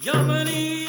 Yamani